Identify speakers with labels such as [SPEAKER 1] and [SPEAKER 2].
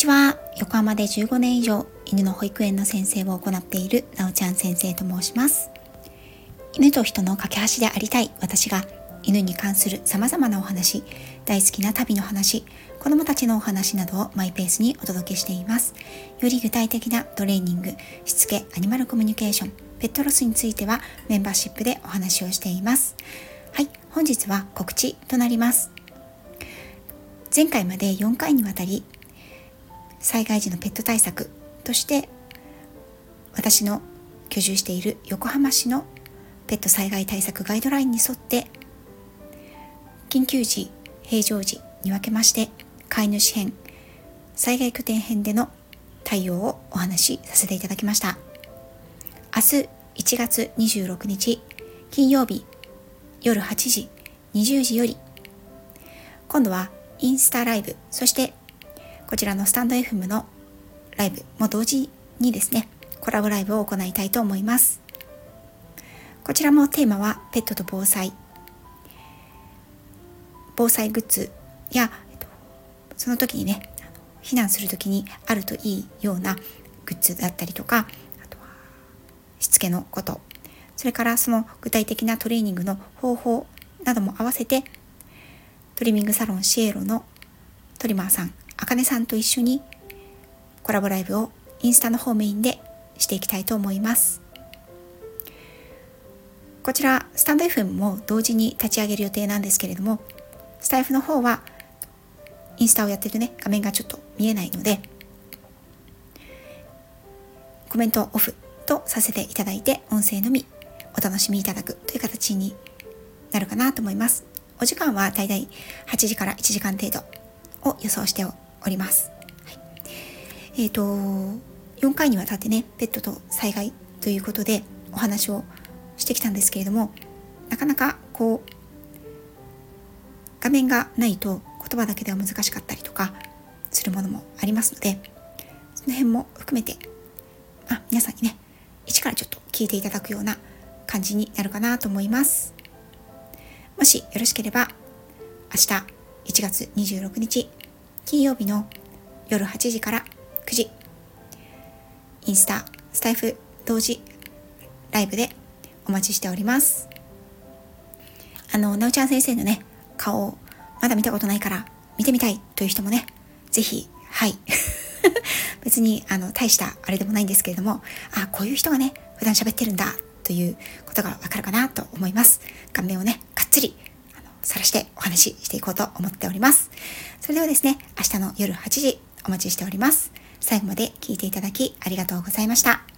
[SPEAKER 1] ちは。横浜で15年以上犬の保育園の先生を行っているなおちゃん先生と申します。犬と人の架け橋でありたい私が犬に関する様々なお話大好きな旅の話子供たちのお話などをマイペースにお届けしています。より具体的なトレーニングしつけアニマルコミュニケーションペットロスについてはメンバーシップでお話をしています。はい本日は告知となります。前回まで4回にわたり災害時のペット対策として私の居住している横浜市のペット災害対策ガイドラインに沿って緊急時平常時に分けまして飼い主編災害拠点編での対応をお話しさせていただきました。明日1月26日金曜日夜8時20時より今度はインスタライブそしてこちらのスタンド FM のライブも同時にですねコラボライブを行いたいと思います。こちらもテーマはペットと防災。防災グッズやその時にね避難する時にあるといいようなグッズだったりとかあとはしつけのこと。それからその具体的なトレーニングの方法なども合わせてトリミングサロンシエロのトリマーさん、あかねさんと一緒にコラボライブをインスタの方メインでしていきたいと思います。こちら、スタンド FM も同時に立ち上げる予定なんですけれども、スタイフの方はインスタをやってるね、画面がちょっと見えないので、コメントオフとさせていただいて、音声のみお楽しみいただくという形になるかなと思います。お時間は大体8時から1時間程度を予想しておおります。はい、えっ、ー、と、4回にわたってね、ペットと災害ということでお話をしてきたんですけれども、なかなかこう、画面がないと言葉だけでは難しかったりとかするものもありますので、その辺も含めて、あ、皆さんにね、一からちょっと聞いていただくような感じになるかなと思います。もしよろしければ、明日1月26日金曜日の夜8時から9時、インスタ、スタイフ同時ライブでお待ちしております。あの、なおちゃん先生のね、顔をまだ見たことないから見てみたいという人もね、ぜひ、はい。別に、あの、大したあれでもないんですけれども、あ、こういう人がね、普段喋ってるんだということがわかるかなと思います。顔面をね、がっつり晒してお話ししていこうと思っております。それではですね、明日の夜8時お待ちしております。最後まで聞いていただきありがとうございました。